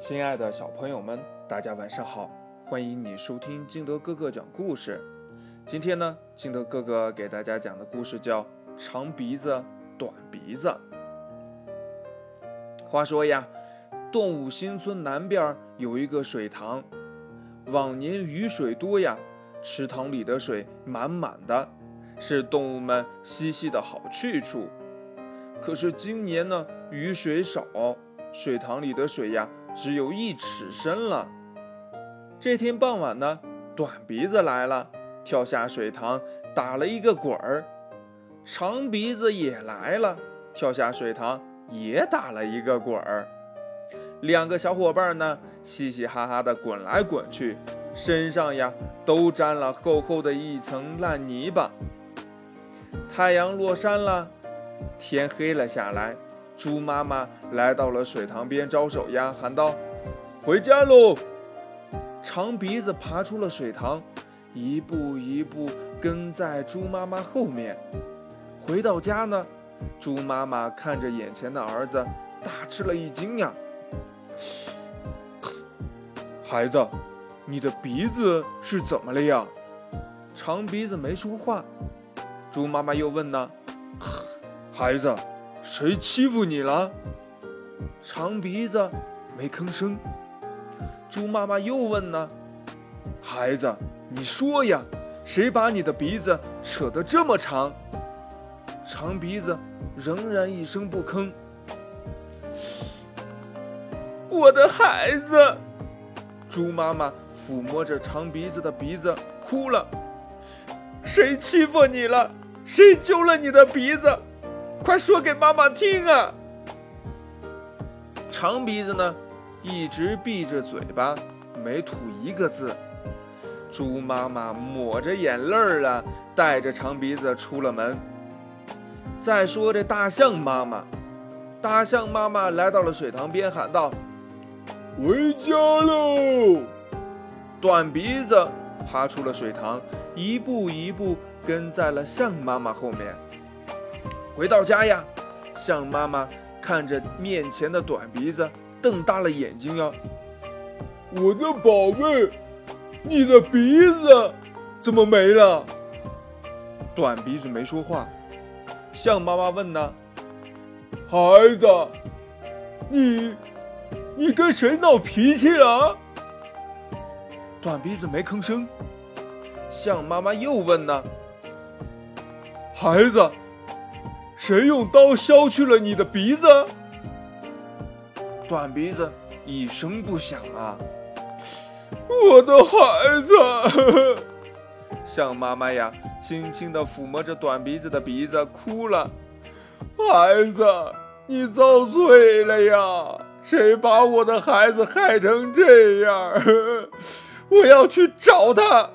亲爱的小朋友们，大家晚上好！欢迎你收听金德哥哥讲故事。今天呢，金德哥哥给大家讲的故事叫《长鼻子短鼻子》。话说呀，动物新村南边有一个水塘，往年雨水多呀，池塘里的水满满的，是动物们嬉戏的好去处。可是今年呢，雨水少，水塘里的水呀。只有一尺深了。这天傍晚呢，短鼻子来了，跳下水塘，打了一个滚儿；长鼻子也来了，跳下水塘，也打了一个滚儿。两个小伙伴呢，嘻嘻哈哈的滚来滚去，身上呀都沾了厚厚的一层烂泥巴。太阳落山了，天黑了下来。猪妈妈来到了水塘边招手呀，喊道：“回家喽！”长鼻子爬出了水塘，一步一步跟在猪妈妈后面。回到家呢，猪妈妈看着眼前的儿子，大吃了一惊呀：“孩子，你的鼻子是怎么了呀？”长鼻子没说话。猪妈妈又问呢：“孩子。”谁欺负你了？长鼻子没吭声。猪妈妈又问呢：“孩子，你说呀，谁把你的鼻子扯得这么长？”长鼻子仍然一声不吭。我的孩子，猪妈妈抚摸着长鼻子的鼻子哭了：“谁欺负你了？谁揪了你的鼻子？”快说给妈妈听啊！长鼻子呢，一直闭着嘴巴，没吐一个字。猪妈妈抹着眼泪儿啊，带着长鼻子出了门。再说这大象妈妈，大象妈妈来到了水塘边，喊道：“回家喽！”短鼻子爬出了水塘，一步一步跟在了象妈妈后面。回到家呀，象妈妈看着面前的短鼻子，瞪大了眼睛呀。我的宝贝，你的鼻子怎么没了？短鼻子没说话。象妈妈问呢：“孩子，你你跟谁闹脾气了？”短鼻子没吭声。象妈妈又问呢：“孩子。”谁用刀削去了你的鼻子？短鼻子一声不响啊！我的孩子，象妈妈呀，轻轻地抚摸着短鼻子的鼻子，哭了。孩子，你遭罪了呀！谁把我的孩子害成这样？我要去找他。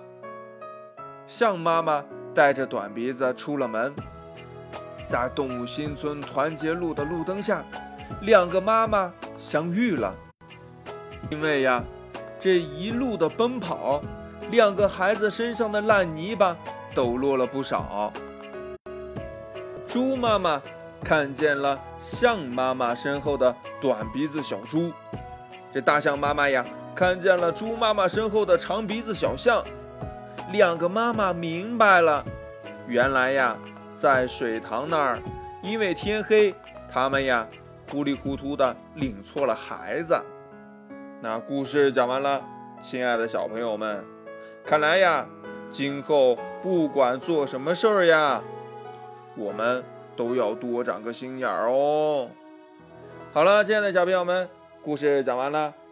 象妈妈带着短鼻子出了门。在动物新村团结路的路灯下，两个妈妈相遇了。因为呀，这一路的奔跑，两个孩子身上的烂泥巴抖落了不少。猪妈妈看见了象妈妈身后的短鼻子小猪，这大象妈妈呀看见了猪妈妈身后的长鼻子小象。两个妈妈明白了，原来呀。在水塘那儿，因为天黑，他们呀糊里糊涂的领错了孩子。那故事讲完了，亲爱的小朋友们，看来呀，今后不管做什么事儿呀，我们都要多长个心眼儿哦。好了，亲爱的小朋友们，故事讲完了。